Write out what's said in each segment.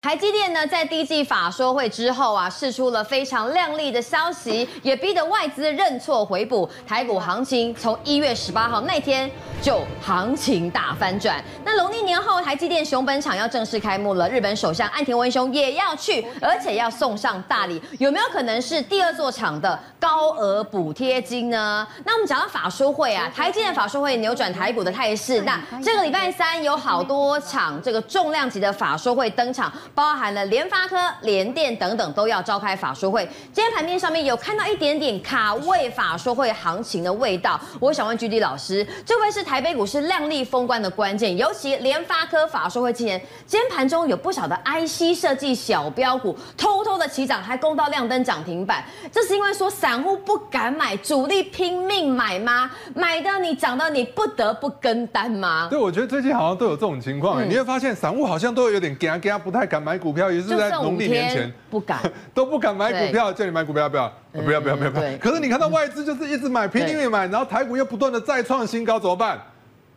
台积电呢，在第一季法说会之后啊，释出了非常亮丽的消息，也逼得外资认错回补。台股行情从一月十八号那天就行情大翻转。那农历年后，台积电熊本厂要正式开幕了，日本首相岸田文雄也要去，而且要送上大礼。有没有可能是第二座厂的高额补贴金呢？那我们讲到法说会啊，台积电法说会扭转台股的态势。那这个礼拜三有好多场这个重量级的法说会登场。包含了联发科、联电等等都要召开法说会。今天盘面上面有看到一点点卡位法说会行情的味道。我想问 GD 老师，这位是台北股市亮丽封关的关键？尤其联发科法说会之前，今天盘中有不少的 IC 设计小标股偷偷的起涨，还攻到亮灯涨停板。这是因为说散户不敢买，主力拼命买吗？买的你涨到你不得不跟单吗？对，我觉得最近好像都有这种情况。嗯、你会发现散户好像都有点惊惊，不太敢。买股票也是在农历年前不敢，都不敢买股票，叫你买股票不要，不要不要不要不要。可是你看到外资就是一直买，拼命买，然后台股又不断的再创新高，怎么办？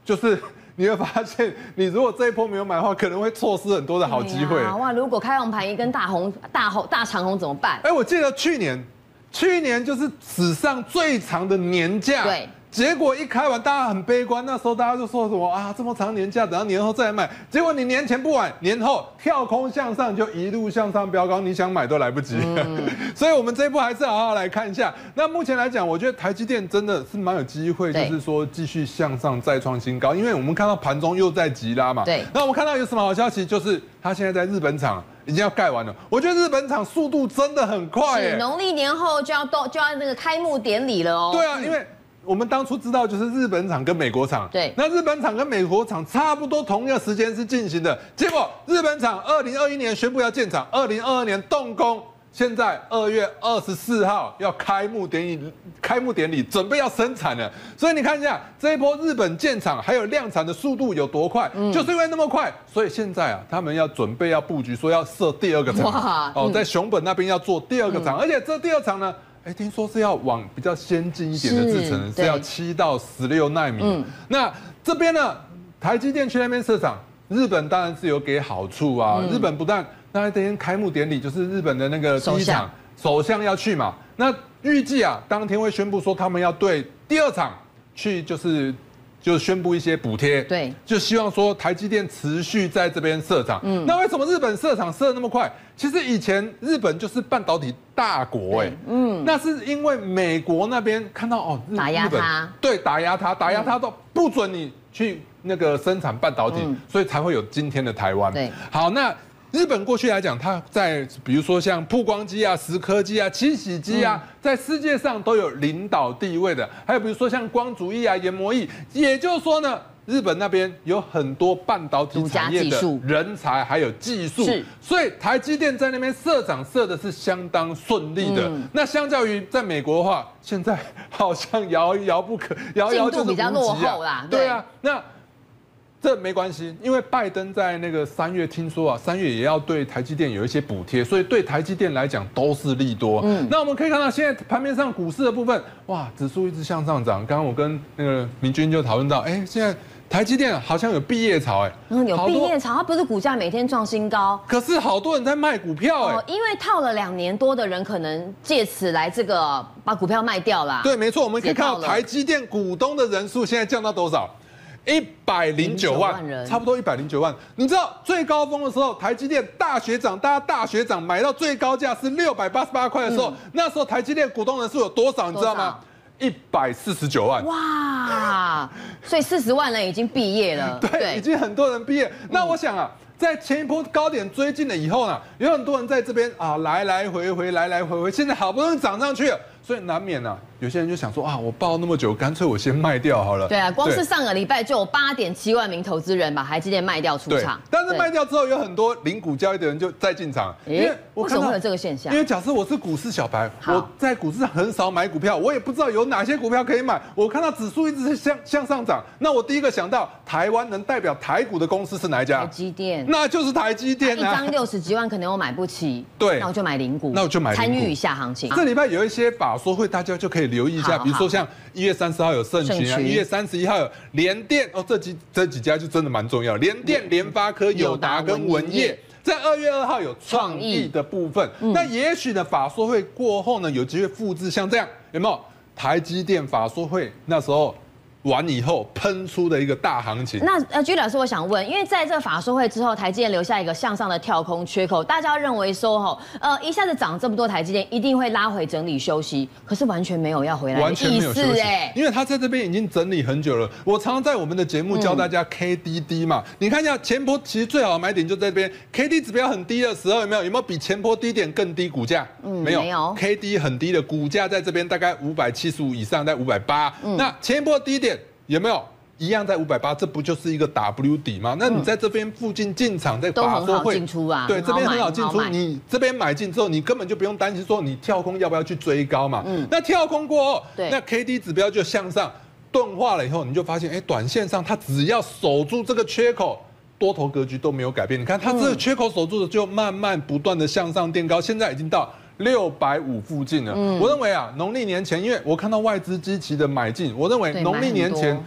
就是 你会发现，你如果这一波没有买的话，可能会错失很多的好机会。哇，如果开红盘一根大红大红大长红怎么办？哎，我记得去年，去年就是史上最长的年假。对。结果一开完，大家很悲观。那时候大家就说什么啊，这么长年假，等到年后再来买。结果你年前不买，年后跳空向上，就一路向上飙高，你想买都来不及。嗯、所以，我们这一步还是好好来看一下。那目前来讲，我觉得台积电真的是蛮有机会，就是说继续向上再创新高。因为我们看到盘中又在急拉嘛。对。那我们看到有什么好消息？就是它现在在日本厂已经要盖完了。我觉得日本厂速度真的很快。是，农历年后就要到就要那个开幕典礼了哦。对啊，因为。我们当初知道就是日本厂跟美国厂，对，那日本厂跟美国厂差不多同一个时间是进行的，结果日本厂二零二一年宣布要建厂，二零二二年动工，现在二月二十四号要开幕典礼，开幕典礼准备要生产了，所以你看一下这一波日本建厂还有量产的速度有多快，嗯、就是因为那么快，所以现在啊，他们要准备要布局，说要设第二个厂，哇哦，在熊本那边要做第二个厂，嗯、而且这第二厂呢。哎，听说是要往比较先进一点的制程，是，要七到十六纳米。嗯，那这边呢，台积电去那边设厂，日本当然是有给好处啊。嗯、日本不但那天开幕典礼就是日本的那个第一场首相要去嘛，那预计啊，当天会宣布说他们要对第二场去就是。就宣布一些补贴，对，就希望说台积电持续在这边设厂。嗯，那为什么日本设厂设的那么快？其实以前日本就是半导体大国，哎，嗯，那是因为美国那边看到哦，打压他，对，打压他，打压他都不准你去那个生产半导体，所以才会有今天的台湾。对，好，那。日本过去来讲，它在比如说像曝光机啊、蚀刻机啊、清洗机啊，在世界上都有领导地位的。还有比如说像光阻液啊、研磨艺，也就是说呢，日本那边有很多半导体产业的人才还有技术，所以台积电在那边设厂设的是相当顺利的。那相较于在美国的话，现在好像遥遥不可，遥遥就是无几啊。对啊，那。这没关系，因为拜登在那个三月听说啊，三月也要对台积电有一些补贴，所以对台积电来讲都是利多。嗯，那我们可以看到现在盘面上股市的部分，哇，指数一直向上涨。刚刚我跟那个明君就讨论到，哎，现在台积电好像有毕业潮，哎，嗯，有毕业潮，它不是股价每天创新高，可是好多人在卖股票，哎，因为套了两年多的人可能借此来这个把股票卖掉啦。对，没错，我们可以看到台积电股东的人数现在降到多少？一百零九万人，差不多一百零九万。你知道最高峰的时候，台积电大学长，大家大学长买到最高价是六百八十八块的时候，嗯、那时候台积电股东人数有多少？你知道吗？一百四十九万。哇！所以四十万人已经毕业了。对，对已经很多人毕业。那我想啊，在前一波高点追进了以后呢，有很多人在这边啊来来回回，来来回回，现在好不容易涨上去了，所以难免呢、啊。有些人就想说啊，我抱那么久，干脆我先卖掉好了。对啊，光是上个礼拜就有八点七万名投资人把台积电卖掉出场。但是卖掉之后，有很多零股交易的人就再进场。因为为什么会有这个现象？因为假设我是股市小白，我在股市上很少买股票，我也不知道有哪些股票可以买。我看到指数一直是向向上涨，那我第一个想到台湾能代表台股的公司是哪一家？台积电，那就是台积电。一张六十几万，可能我买不起。对，那我就买零股。那我就买参与一下行情。这礼拜有一些法说会，大家就可以留意一下，比如说。像一月三十号有盛群啊，一月三十一号有联电哦，这几这几家就真的蛮重要。联电、联发科、友达跟文业，在二月二号有创意的部分，那也许呢，法说会过后呢，有机会复制像这样，有没有？台积电法说会那时候。完以后喷出的一个大行情。那呃，居老师，我想问，因为在这个法说会之后，台积电留下一个向上的跳空缺口，大家认为说哈，呃，一下子涨这么多，台积电一定会拉回整理休息，可是完全没有要回来完全没有休息，哎，因为他在这边已经整理很久了。我常常在我们的节目教大家 KDD 嘛，嗯、你看一下前波其实最好的买点就在这边，KD 指标很低的时候有没有？有没有比前波低点更低股价？嗯，没有，没有，KD 很低的股价在这边大概五百七十五以上，在五百八。那前波低点。有没有一样在五百八？这不就是一个 W 底吗？那你在这边附近进场，在法说会进出啊？对，这边很好进出。你这边买进之后，你根本就不用担心说你跳空要不要去追高嘛。嗯。那跳空过后，对，那 K D 指标就向上钝化了以后，你就发现，哎，短线上它只要守住这个缺口，多头格局都没有改变。你看它这个缺口守住的，就慢慢不断的向上垫高，现在已经到六百五附近了，嗯，我认为啊，农历年前，因为我看到外资积极的买进，我认为农历年前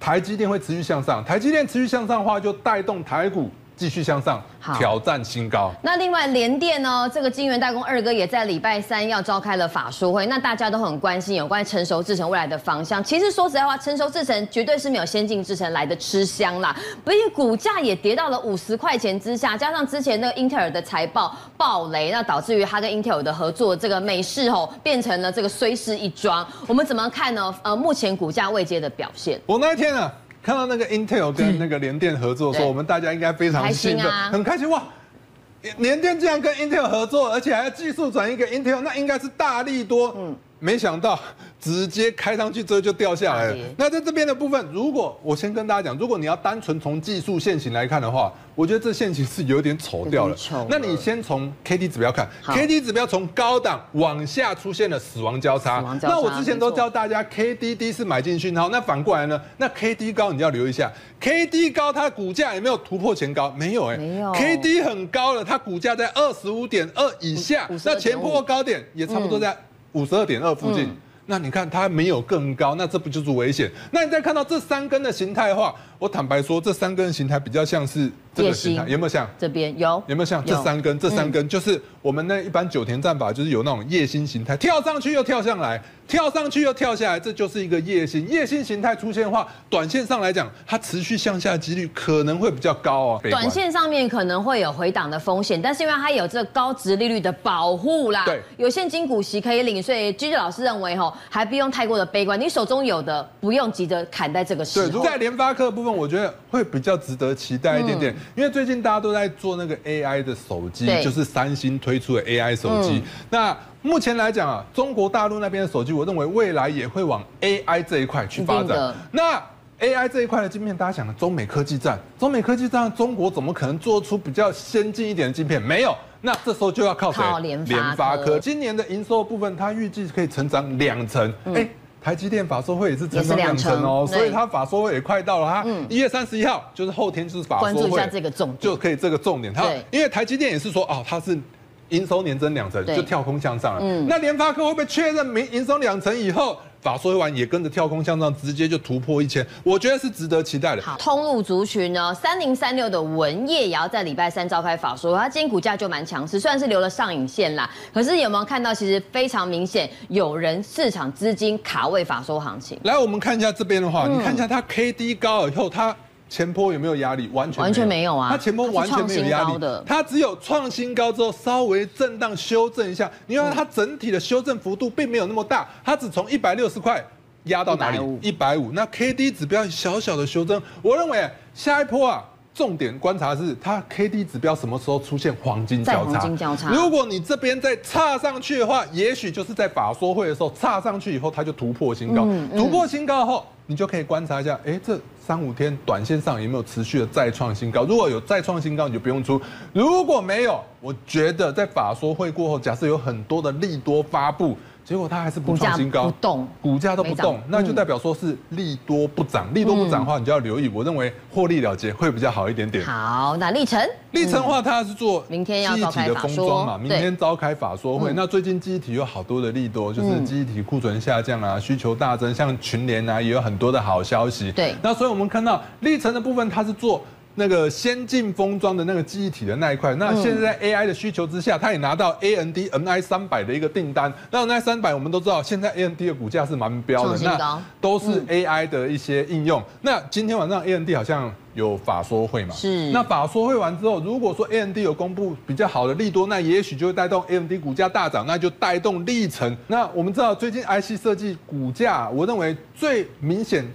台积电会持续向上，台积电持续向上的话，就带动台股。继续向上挑战新高。那另外联电呢？这个金圆代工二哥也在礼拜三要召开了法说会，那大家都很关心有关成熟制程未来的方向。其实说实在话，成熟制程绝对是没有先进制程来的吃香啦。所以股价也跌到了五十块钱之下，加上之前那个英特尔的财报暴雷，那导致于他跟英特尔的合作这个美式吼变成了这个虽是一桩。我们怎么看呢？呃，目前股价未接的表现。我那一天啊。看到那个 Intel 跟那个联电合作的时候，我们大家应该非常兴奋，很开心哇！联电竟然跟 Intel 合作，而且还要技术转移给 Intel，那应该是大利多。嗯，没想到直接开上去之后就掉下来了。那在这边的部分，如果我先跟大家讲，如果你要单纯从技术线型来看的话。我觉得这线型是有点丑掉了。那你先从 K D 指标看，K D 指标从高档往下出现了死亡交叉。那我之前都教大家 K D D 是买进讯号。那反过来呢？那 K D 高你要留意一下，K D 高它股价有没有突破前高？没有哎，没有。K D 很高了，它股价在二十五点二以下。那前波高点也差不多在五十二点二附近。那你看它没有更高，那这不就是危险？那你再看到这三根的形态的话，我坦白说，这三根的形态比较像是。这个形态有没有像这边有？有没有像这三根？这三根就是我们那一般九田战法，就是有那种夜星形态，跳上去又跳上来，跳上去又跳下来，这就是一个夜星。夜星形态出现的话，短线上来讲，它持续向下的几率可能会比较高啊。短线上面可能会有回档的风险，但是因为它有这个高值利率的保护啦，对，有现金股息可以领，所以 GG 老师认为吼，还不用太过的悲观。你手中有的不用急着砍在这个时候。对，在联发科的部分，我觉得会比较值得期待一点点。因为最近大家都在做那个 AI 的手机，就是三星推出的 AI 手机。那目前来讲啊，中国大陆那边的手机，我认为未来也会往 AI 这一块去发展。那 AI 这一块的晶片，大家想，中美科技战，中美科技战，中国怎么可能做出比较先进一点的晶片？没有。那这时候就要靠谁？联发科。今年的营收部分，它预计可以成长两成。哎。台积电法说会也是成长两成哦，所以它法说会也快到了。它一月三十一号就是后天就是法说会，关注一下这个重点，就可以这个重点。它因为台积电也是说哦，它是营收年增两成，就跳空向上了。那联发科会不会确认明营收两成以后？法说完也跟着跳空向上，直接就突破一千，我觉得是值得期待的。好，通路族群呢，三零三六的文业也要在礼拜三召开法说，它今天股价就蛮强势，虽然是留了上影线啦，可是有没有看到其实非常明显，有人市场资金卡位法说行情。来，我们看一下这边的话，嗯、你看一下它 K D 高以后，它。前波有没有压力？完全完全没有啊！它前波完全没有压力的，它只有创新高之后稍微震荡修正一下。你看它整体的修正幅度并没有那么大，它只从一百六十块压到哪里？一百五。那 K D 指标小小的修正，我认为下一波啊，重点观察是它 K D 指标什么时候出现黄金交叉？黄金交叉。如果你这边再插上去的话，也许就是在法说会的时候插上去以后，它就突破新高。突破新高后，你就可以观察一下，哎，这。三五天，短线上有没有持续的再创新高？如果有再创新高，你就不用出；如果没有，我觉得在法说会过后，假设有很多的利多发布。结果它还是不创新高，不动，股价都不动，那就代表说是利多不涨，利多不涨的话，你就要留意。我认为获利了结会比较好一点点。好，那力成，力成的话，它是做明天要召开法说嘛，明天召开法说会。那最近记忆体有好多的利多，就是记忆体库存下降啊，需求大增，像群联啊也有很多的好消息。对，那所以我们看到力成的部分，它是做。那个先进封装的那个记忆体的那一块。那现在在 AI 的需求之下，他也拿到 AMD MI 三百的一个订单。那 MI 三百我们都知道，现在 AMD 的股价是蛮飙的，那都是 AI 的一些应用。那今天晚上 AMD 好像。有法说会嘛？是。那法说会完之后，如果说 AMD 有公布比较好的利多，那也许就会带动 AMD 股价大涨，那就带动力成。那我们知道最近 IC 设计股价，我认为最明显。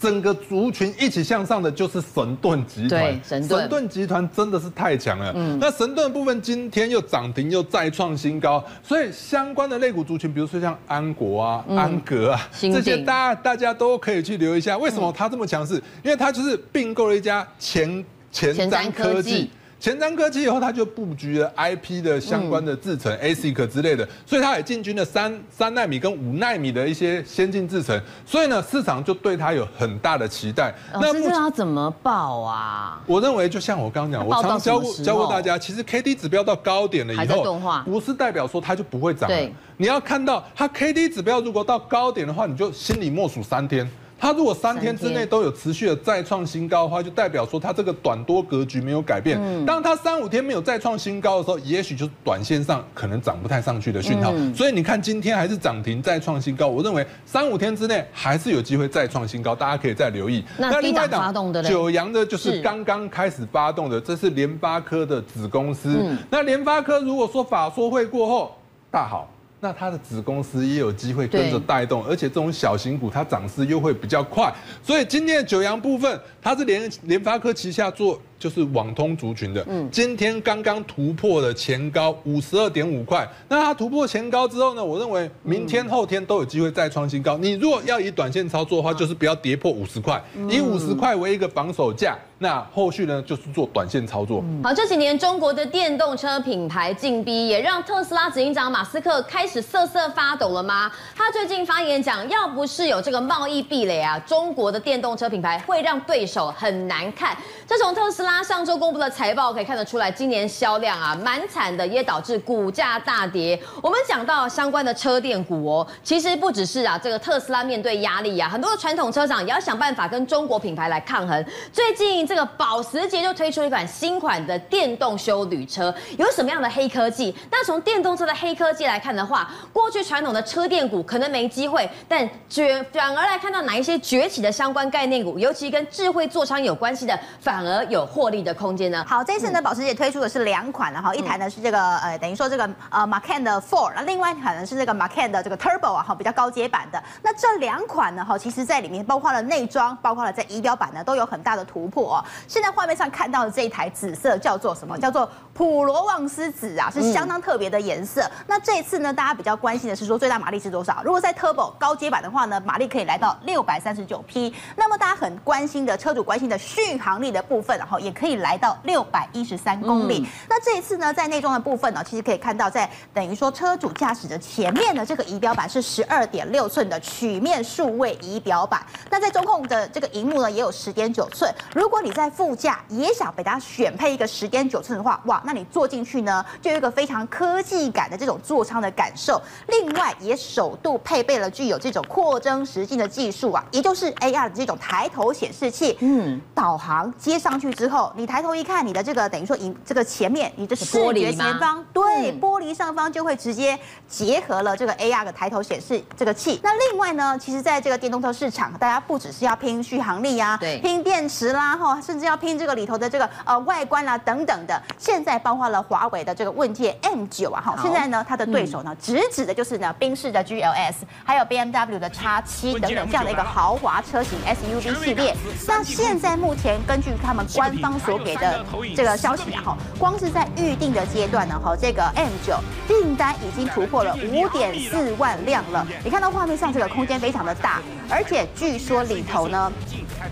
整个族群一起向上的就是神盾集团，神盾集团真的是太强了。嗯，那神盾的部分今天又涨停又再创新高，所以相关的类股族群，比如说像安国啊、安格啊这些，大家大家都可以去留一下。为什么它这么强势？因为它就是并购了一家前前瞻科技。前瞻科技以后，它就布局了 IP 的相关的制程、嗯、ASIC 之类的，所以它也进军了三三纳米跟五纳米的一些先进制程，所以呢，市场就对它有很大的期待。老师，这要怎么报啊？我认为就像我刚刚讲，我常教过教过大家，其实 K D 指标到高点了以后，不是代表说它就不会涨。对，你要看到它 K D 指标如果到高点的话，你就心里默数三天。它如果三天之内都有持续的再创新高的话，就代表说它这个短多格局没有改变。当它三五天没有再创新高的时候，也许就是短线上可能涨不太上去的讯号。所以你看今天还是涨停再创新高，我认为三五天之内还是有机会再创新高，大家可以再留意。那另外一档九阳的就是刚刚开始发动的，这是联发科的子公司。那联发科如果说法说会过后大好。那它的子公司也有机会跟着带动，而且这种小型股它涨势又会比较快，所以今天的九阳部分，它是联联发科旗下做。就是网通族群的，嗯，今天刚刚突破了前高五十二点五块，那它突破前高之后呢，我认为明天后天都有机会再创新高。你如果要以短线操作的话，就是不要跌破五十块，以五十块为一个防守价，那后续呢就是做短线操作。好，这几年中国的电动车品牌进逼，也让特斯拉执行长马斯克开始瑟瑟发抖了吗？他最近发言讲，要不是有这个贸易壁垒啊，中国的电动车品牌会让对手很难看。这种特斯拉。上周公布的财报可以看得出来，今年销量啊蛮惨的，也导致股价大跌。我们讲到相关的车电股哦，其实不只是啊，这个特斯拉面对压力啊，很多的传统车厂也要想办法跟中国品牌来抗衡。最近这个保时捷就推出一款新款的电动休旅车，有什么样的黑科技？那从电动车的黑科技来看的话，过去传统的车电股可能没机会，但绝反而来看到哪一些崛起的相关概念股，尤其跟智慧座舱有关系的，反而有获利的空间呢？好，这次呢，保时捷推出的是两款的哈，一台呢是这个呃，等于说这个呃 Macan 的 Four，那另外一款呢是这个 Macan 的这个 Turbo 啊哈，比较高阶版的。那这两款呢哈，其实在里面包括了内装，包括了在仪表板呢都有很大的突破哦。现在画面上看到的这一台紫色叫做什么？叫做普罗旺斯紫啊，是相当特别的颜色。嗯、那这一次呢，大家比较关心的是说最大马力是多少？如果在 Turbo 高阶版的话呢，马力可以来到六百三十九匹。那么大家很关心的车主关心的续航力的部分，然后也可以来到六。六百一十三公里。嗯、那这一次呢，在内装的部分呢，其实可以看到，在等于说车主驾驶的前面的这个仪表板是十二点六寸的曲面数位仪表板。那在中控的这个荧幕呢，也有十点九寸。如果你在副驾也想给大家选配一个十点九寸的话，哇，那你坐进去呢，就有一个非常科技感的这种座舱的感受。另外，也首度配备了具有这种扩增实境的技术啊，也就是 AR 的这种抬头显示器。嗯，导航接上去之后，你抬头一看，你的这个等于说，影这个前面你的视觉前方，对，玻璃上方就会直接结合了这个 AR 的抬头显示这个器。那另外呢，其实在这个电动车市场，大家不只是要拼续航力啊，对，拼电池啦，哈，甚至要拼这个里头的这个呃外观啦等等的。现在包括了华为的这个问界 M9 啊，哈，现在呢它的对手呢，直指的就是呢宾士的 GLS，还有 BMW 的 X7 等等这样的一个豪华车型 SUV 系列。那现在目前根据他们官方所给的。这个消息啊，哈，光是在预定的阶段呢，哈，这个 M9 订单已经突破了五点四万辆了。你看到画面上这个空间非常的大，而且据说里头呢。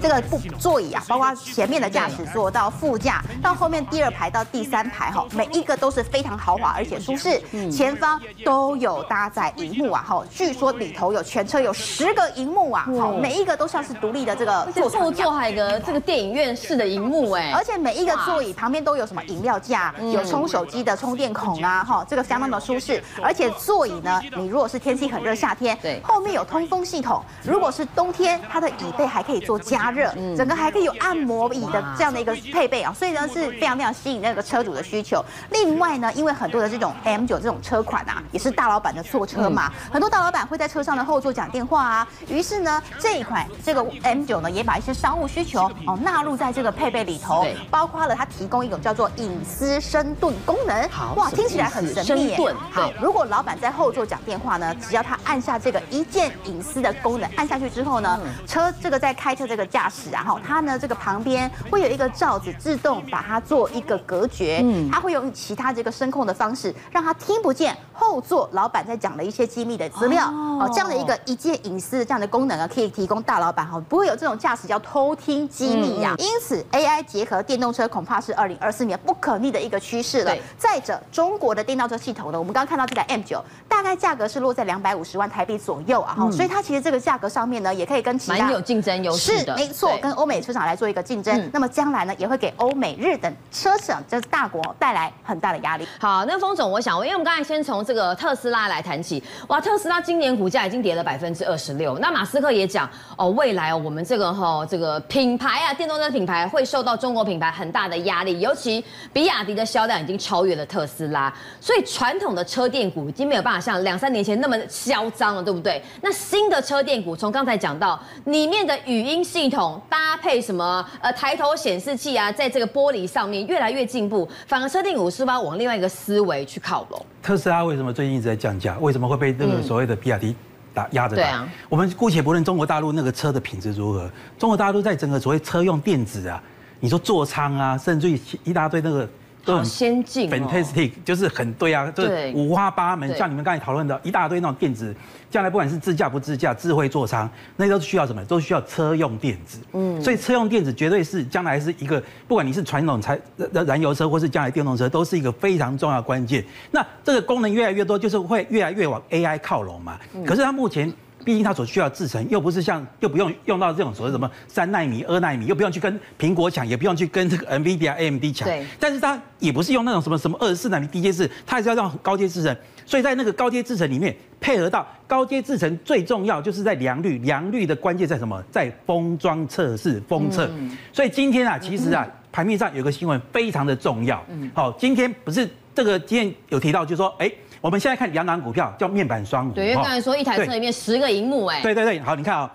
这个不座椅啊，包括前面的驾驶座到副驾，到后面第二排到第三排哈，每一个都是非常豪华而且舒适。前方都有搭载荧幕啊，哈，据说里头有全车有十个荧幕啊，好，每一个都像是独立的这个座舱。座还有个这个电影院式的荧幕哎，而且每一个座椅旁边都有什么饮料架，有充手机的充电孔啊，哈，这个相当的舒适。而且座椅呢，你如果是天气很热夏天，对，后面有通风系统；如果是冬天，它的椅背还可以做加。加热，整个还可以有按摩椅的这样的一个配备啊，所以呢是非常非常吸引那个车主的需求。另外呢，因为很多的这种 M9 这种车款啊，也是大老板的坐车嘛，很多大老板会在车上的后座讲电话啊，于是呢这一款这个 M9 呢也把一些商务需求哦纳入在这个配备里头，包括了它提供一种叫做隐私深盾功能。好，哇，听起来很神秘耶。好，如果老板在后座讲电话呢，只要他按下这个一键隐私的功能，按下去之后呢，车这个在开车这个驾驶，然后它呢这个旁边会有一个罩子，自动把它做一个隔绝。嗯，它会用其他这个声控的方式，让它听不见后座老板在讲的一些机密的资料。哦，这样的一个一键隐私的这样的功能啊，可以提供大老板哈，不会有这种驾驶叫偷听机密呀。因此，AI 结合电动车恐怕是二零二四年不可逆的一个趋势了。再者，中国的电动车系统呢，我们刚刚看到这台 M9，大概价格是落在两百五十万台币左右啊，哈，所以它其实这个价格上面呢，也可以跟其他蛮有竞争优势的，是没错，跟欧美车厂来做一个竞争。那么将来呢，也会给欧美日等车厂这大国带来很大的压力。好，那峰总，我想问，因为我们刚才先从这个特斯拉来谈起，哇，特斯拉今年股价已经跌了百分之二十六。那马斯克也讲，哦，未来我们这个哈这个品牌啊，电动车品牌会受到中国品牌很大的压力，尤其比亚迪的销量已经超越了特斯拉，所以传统的车电股已经没有办法像两三年前那么嚣张了，对不对？那新的车电股，从刚才讲到里面的语音系统搭配什么呃抬头显示器啊，在这个玻璃上面越来越进步，反而车电股是不是往另外一个思维去靠拢？特斯拉为什么最近一直在降价？为什么会被那个所谓的比亚迪打压着打？对啊，我们姑且不论中国大陆那个车的品质如何，中国大陆在整个所谓车用电子啊，你说座舱啊，甚至于一大堆那个。都很先进，fantastic，就是很对啊，就是五花八门。像你们刚才讨论的一大堆那种电子，将来不管是自驾不自驾、智慧座舱，那都需要什么？都需要车用电子。嗯，所以车用电子绝对是将来是一个，不管你是传统柴燃油车，或是将来电动车，都是一个非常重要的关键。那这个功能越来越多，就是会越来越往 AI 靠拢嘛。可是它目前。毕竟它所需要制程又不是像，又不用用到这种所谓什么三纳米、二纳米，又不用去跟苹果抢，也不用去跟这个 NVIDIA、AMD 抢。对。但是它也不是用那种什么什么二十四纳米低阶制，它还是要让高阶制程。所以在那个高阶制程里面，配合到高阶制程最重要就是在良率，良率的关键在什么？在封装测试、封测。所以今天啊，其实啊，盘面上有个新闻非常的重要。嗯。好，今天不是这个今天有提到，就是说，哎。我们现在看两档股票，叫面板双虎。对，因为刚才说一台车里面十个荧幕，哎。对对对，好，你看啊、哦，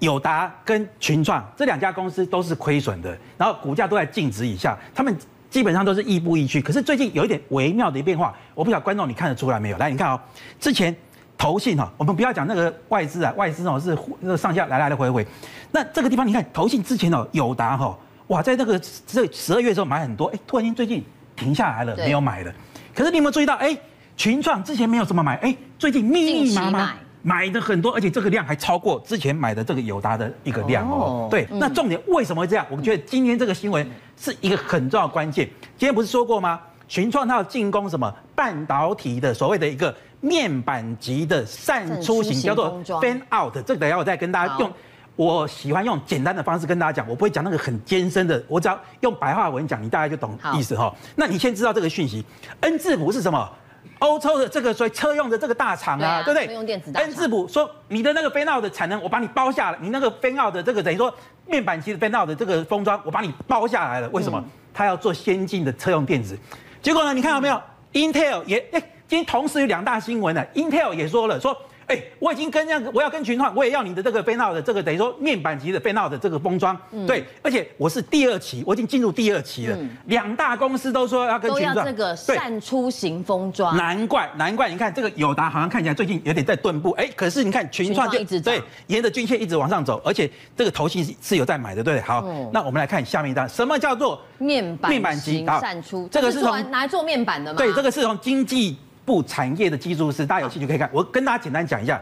友达跟群创这两家公司都是亏损的，然后股价都在净值以下，他们基本上都是亦步亦趋。可是最近有一点微妙的变化，我不晓得观众你看得出来没有？来，你看哦，之前投信哈，我们不要讲那个外资啊，外资哦是那个上下来来的回回。那这个地方你看投信之前哦，友达哈，哇，在那个这十二月的时候买很多，哎，突然间最近停下来了，没有买了。可是你有没有注意到，哎？群创之前没有这么买，哎，最近密密麻麻买的很多，而且这个量还超过之前买的这个友达的一个量哦。对，那重点为什么会这样？我们觉得今天这个新闻是一个很重要的关键。今天不是说过吗？群创它要进攻什么半导体的所谓的一个面板级的散出型，叫做 fan out。这个等下我再跟大家用，我喜欢用简单的方式跟大家讲，我不会讲那个很艰深的，我只要用白话文讲，你大概就懂意思哈。那你先知道这个讯息，N 字符是什么？欧洲的这个所以车用的这个大厂啊，对不对？用电子。恩智浦说，你的那个 fan-out 的产能，我把你包下来。你那个 fan-out 的这个等于说面板级的 fan-out 的这个封装，我把你包下来了。为什么？他要做先进的车用电子。结果呢？你看到没有？Intel 也哎，今天同时有两大新闻呢。Intel 也说了说。哎，我已经跟那个，我要跟群创，我也要你的这个 fan-out 的这个等于说面板级的 fan-out 的这个封装，嗯、对，而且我是第二期，我已经进入第二期了。两、嗯、大公司都说要跟群创，都要这个散出型封装。难怪，难怪，你看这个友达好像看起来最近有点在顿步，哎，可是你看群创就一直对，沿着均线一直往上走，而且这个头信是是有在买的，对，好，嗯、那我们来看下面一张，什么叫做面板面板级散出？这个是从拿来做面板的吗？对，这个是从经济部产业的技术是，大家有兴趣可以看。我跟大家简单讲一下。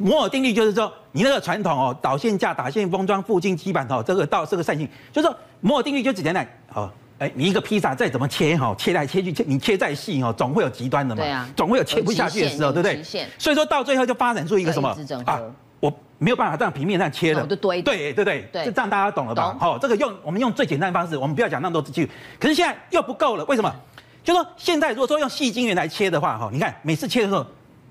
摩尔定律就是说，你那个传统哦，导线架、打线封装、附近基板哦，这个到这个扇形，就是说摩尔定律就只简单哦，哎，你一个披萨再怎么切哈，切来切去切，你切再细哦，总会有极端的嘛，总会有切不下去的时候，对不对？所以说到最后就发展出一个什么啊？我没有办法这样平面这样切的，对对对对，就这样大家懂了吧？好，这个用我们用最简单的方式，我们不要讲那么多字句，可是现在又不够了，为什么？就说现在如果说用细晶圆来切的话哈，你看每次切的时候。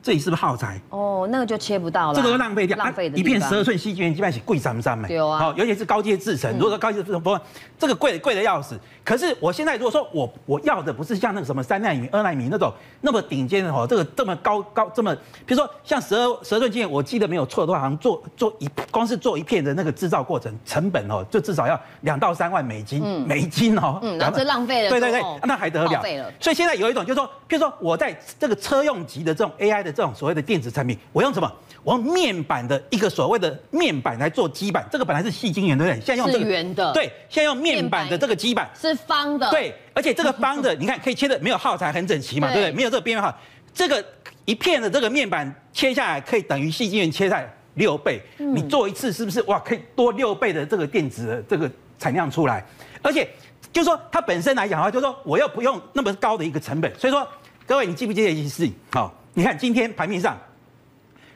这里是不是耗材？哦，那个就切不到了，这个都浪费掉，浪费的、啊、一片十二寸矽晶圆基本上是贵三三对啊，好，尤其是高阶制程，如果说高阶制程，不，这个贵贵的要死。可是我现在如果说我我要的不是像那个什么三奈米、二奈米那种那么顶尖的哦，这个这么高高这么，比如说像十二十二寸晶圆，我记得没有错的话，好像做做一光是做一片的那个制造过程成本哦，就至少要两到三万美金，嗯、美金哦，嗯，然后这浪费了，对对对，那还得了？所以现在有一种就是说，比如说我在这个车用级的这种 AI 的这种所谓的电子产品，我用什么？我用面板的一个所谓的面板来做基板，这个本来是细晶圆，对不对？现在用这个圆的，对，现在用面板的这个基板是方的，对，而且这个方的，你看可以切的没有耗材，很整齐嘛，对不对？没有这个边缘哈，这个一片的这个面板切下来可以等于细晶圆切在六倍，你做一次是不是哇？可以多六倍的这个电子的这个产量出来，而且就是说它本身来讲的话，就是说我又不用那么高的一个成本，所以说各位你记不记得一件事情？好，你看今天盘面上。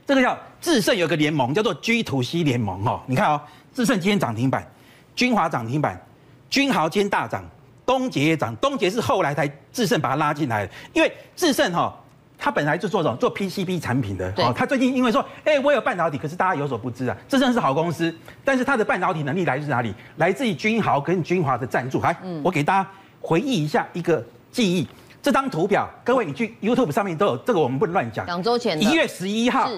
这个叫智胜有个联盟叫做 G to C 联盟哦，你看哦，智胜今天涨停板，君华涨停板，君豪今天大涨，东杰也涨，东杰是后来才智胜把它拉进来的，因为智胜哈，他本来就做这种做 PCB 产品的，哦，他最近因为说，哎，我有半导体，可是大家有所不知啊，智胜是好公司，但是它的半导体能力来自哪里？来自于君豪跟君华的赞助。来，我给大家回忆一下一个记忆，这张图表，各位你去 YouTube 上面都有，这个我们不能乱讲。两周前，一月十一号。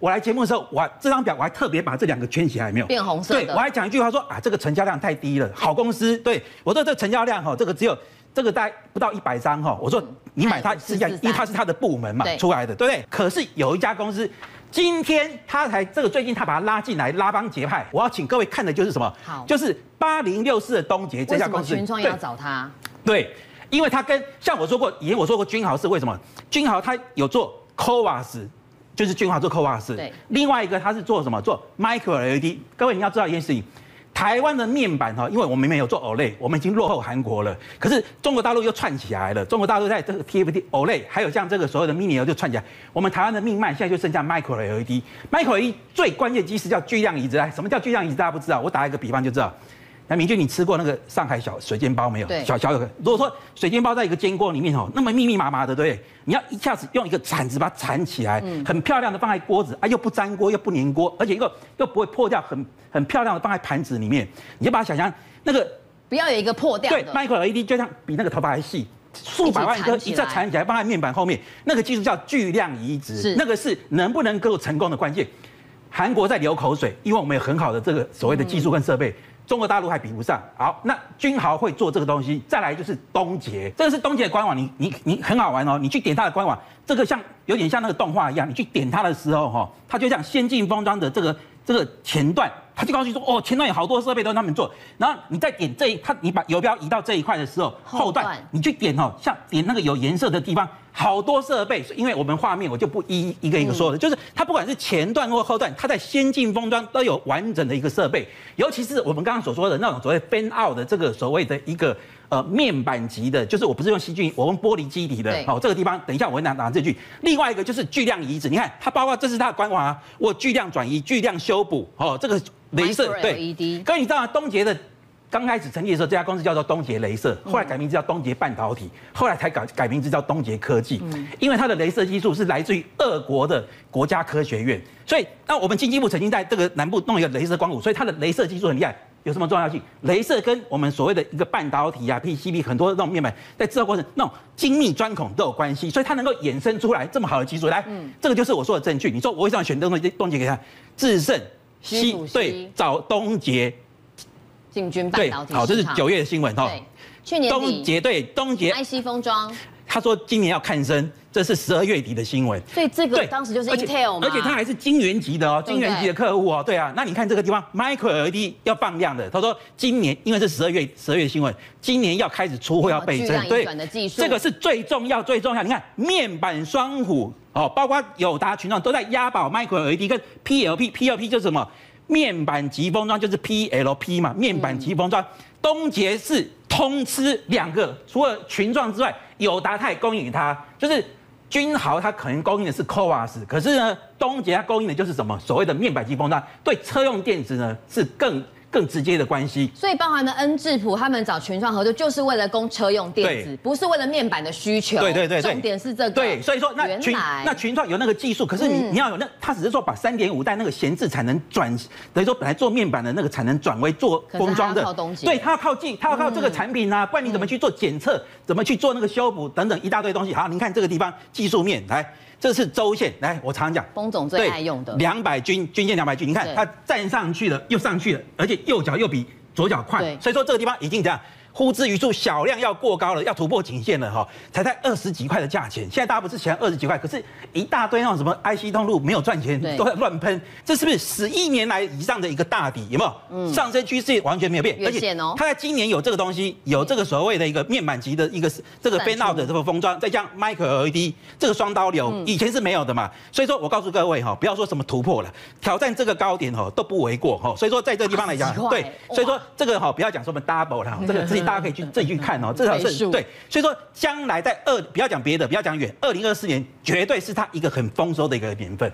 我来节目的时候，我这张表我还特别把这两个圈起来，没有变红色。对，我还讲一句话说啊，这个成交量太低了，好公司。对我说这个成交量哈，这个只有这个大概不到一百张哈。我说你买它是因为它是它的部门嘛出来的，对不对？可是有一家公司，今天他才这个最近他把它拉进来，拉帮结派。我要请各位看的就是什么？好，就是八零六四的东杰这家公司。群创要找他？对，因为他跟像我说过，以前我说过君豪是为什么？君豪他有做 CoWAS，就是君豪做 CoWAS，对，另外一个他是做什么？做 Micro LED。各位你要知道一件事情，台湾的面板哈，因为我们没有做 OLED，我们已经落后韩国了。可是中国大陆又串起来了，中国大陆在这个 TFT OLED，还有像这个所有的 Mini LED 就串起来。我们台湾的命脉现在就剩下 Micro LED。Micro LED 最关键机是叫巨量移植。来，什么叫巨量移植？大家不知道，我打一个比方就知道。那明俊，你吃过那个上海小水煎包没有？对，小小有个。如果说水煎包在一个煎锅里面哦，那么密密麻麻的，对不对？你要一下子用一个铲子把它铲起来，很漂亮的放在锅子啊，又不粘锅又不粘锅，而且又又不会破掉，很很漂亮的放在盘子里面。你就把它想象那个不要有一个破掉的。对，Micro LED 就像比那个头发还细，数百万颗一下铲起来放在面板后面，那个技术叫巨量移植，是那个是能不能够成功的关键。韩国在流口水，因为我们有很好的这个所谓的技术跟设备。中国大陆还比不上。好，那君豪会做这个东西，再来就是东杰，这个是东杰的官网，你你你很好玩哦，你去点他的官网，这个像有点像那个动画一样，你去点它的时候哈，它就像先进封装的这个这个前段。他就告诉你说，哦，前端有好多设备都是他们做，然后你再点这一，他你把游标移到这一块的时候，后段。你去点哦，像点那个有颜色的地方，好多设备，因为我们画面我就不一一个一个说了，就是它不管是前段或后段，它在先进封装都有完整的一个设备，尤其是我们刚刚所说的那种所谓 fan out 的这个所谓的一个。呃，面板级的，就是我不是用细菌，我用玻璃基底的。好，这个地方等一下我会拿拿这句。另外一个就是巨量移植，你看它包括这是它的官网啊，我巨量转移、巨量修补，哦，这个镭射对。各位你知道吗？东杰的刚开始成立的时候，这家公司叫做东杰镭射，后来改名字叫东杰半导体，后来才改改名字叫东杰科技，因为它的镭射技术是来自于俄国的国家科学院，所以那我们经济部曾经在这个南部弄一个镭射光谷，所以它的镭射技术很厉害。有什么重要性？镭射跟我们所谓的一个半导体啊、PCB 很多那种面板在制造过程那种精密钻孔都有关系，所以它能够衍生出来这么好的技术。来，嗯、这个就是我说的证据。你说我为什么选东捷？东杰给他智胜西对找东杰进军半导体。好，这是九月的新闻哈。去年东杰对东杰 IC 封装。他说今年要看升，这是十二月底的新闻。所以这个当时就是 Intel 而且他还是晶圆级的哦，晶圆级的客户哦。对啊，那你看这个地方，Micro LED 要放量的。他说今年因为是十二月十二月新闻，今年要开始出货要倍增。对，这个是最重要最重要。你看面板双虎哦，包括友达群创都在押宝 Micro LED 跟 PLP，PLP 就是什么？面板级封装就是 PLP 嘛，面板级封装。东杰是通吃两个，除了群创之外。友达它供应它，就是君豪它可能供应的是 CoWoS，可是呢，东杰它供应的就是什么？所谓的面板机封装，对车用电子呢是更更直接的关系。所以包含了恩智浦他们找群创合作，就是为了供车用电子，不是为了面板的需求。对对对，重点是这个。对，所以说那群那群创有那个技术，可是你你要有那，他只是说把三点五代那个闲置产能转，等于说本来做面板的那个产能转为做封装的。对，他要靠技，他要靠这个产品啊，不然你怎么去做检测，怎么去做那个修补等等一大堆东西。好，您看这个地方技术面来。这是周线，来，我常讲，龚总最爱用的。两百均均线两百均，你看它站上去了，又上去了，而且右脚又比左脚快，所以说这个地方已经这样。呼之欲出，小量要过高了，要突破颈线了哈，才在二十几块的价钱。现在大家不是嫌二十几块，可是一大堆那种什么 IC 通路没有赚钱，都在乱喷，这是不是十一年来以上的一个大底？有没有？嗯，上升趋势完全没有变，而且它在今年有这个东西，有这个所谓的一个面板级的一个这个 fan-out 的这个封装，再加 Micro LED 这个双刀流，以前是没有的嘛。所以说我告诉各位哈，不要说什么突破了，挑战这个高点哈都不为过哈。所以说在这个地方来讲，对，所以说这个哈不要讲什么 double 了，这个 自己大家可以去自己去看。看哦，至少是对，所以说将来在二不要讲别的，不要讲远，二零二四年绝对是它一个很丰收的一个年份。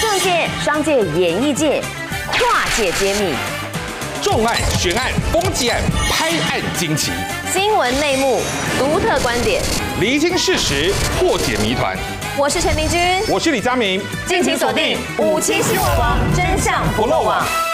政界、商界、演艺界，跨界揭秘，重案、悬案、攻击案、拍案惊奇，新闻内幕、独特观点，厘清事实，破解谜团。我是陈明君，我是李佳明，敬请锁定五七新闻网，真相不漏网。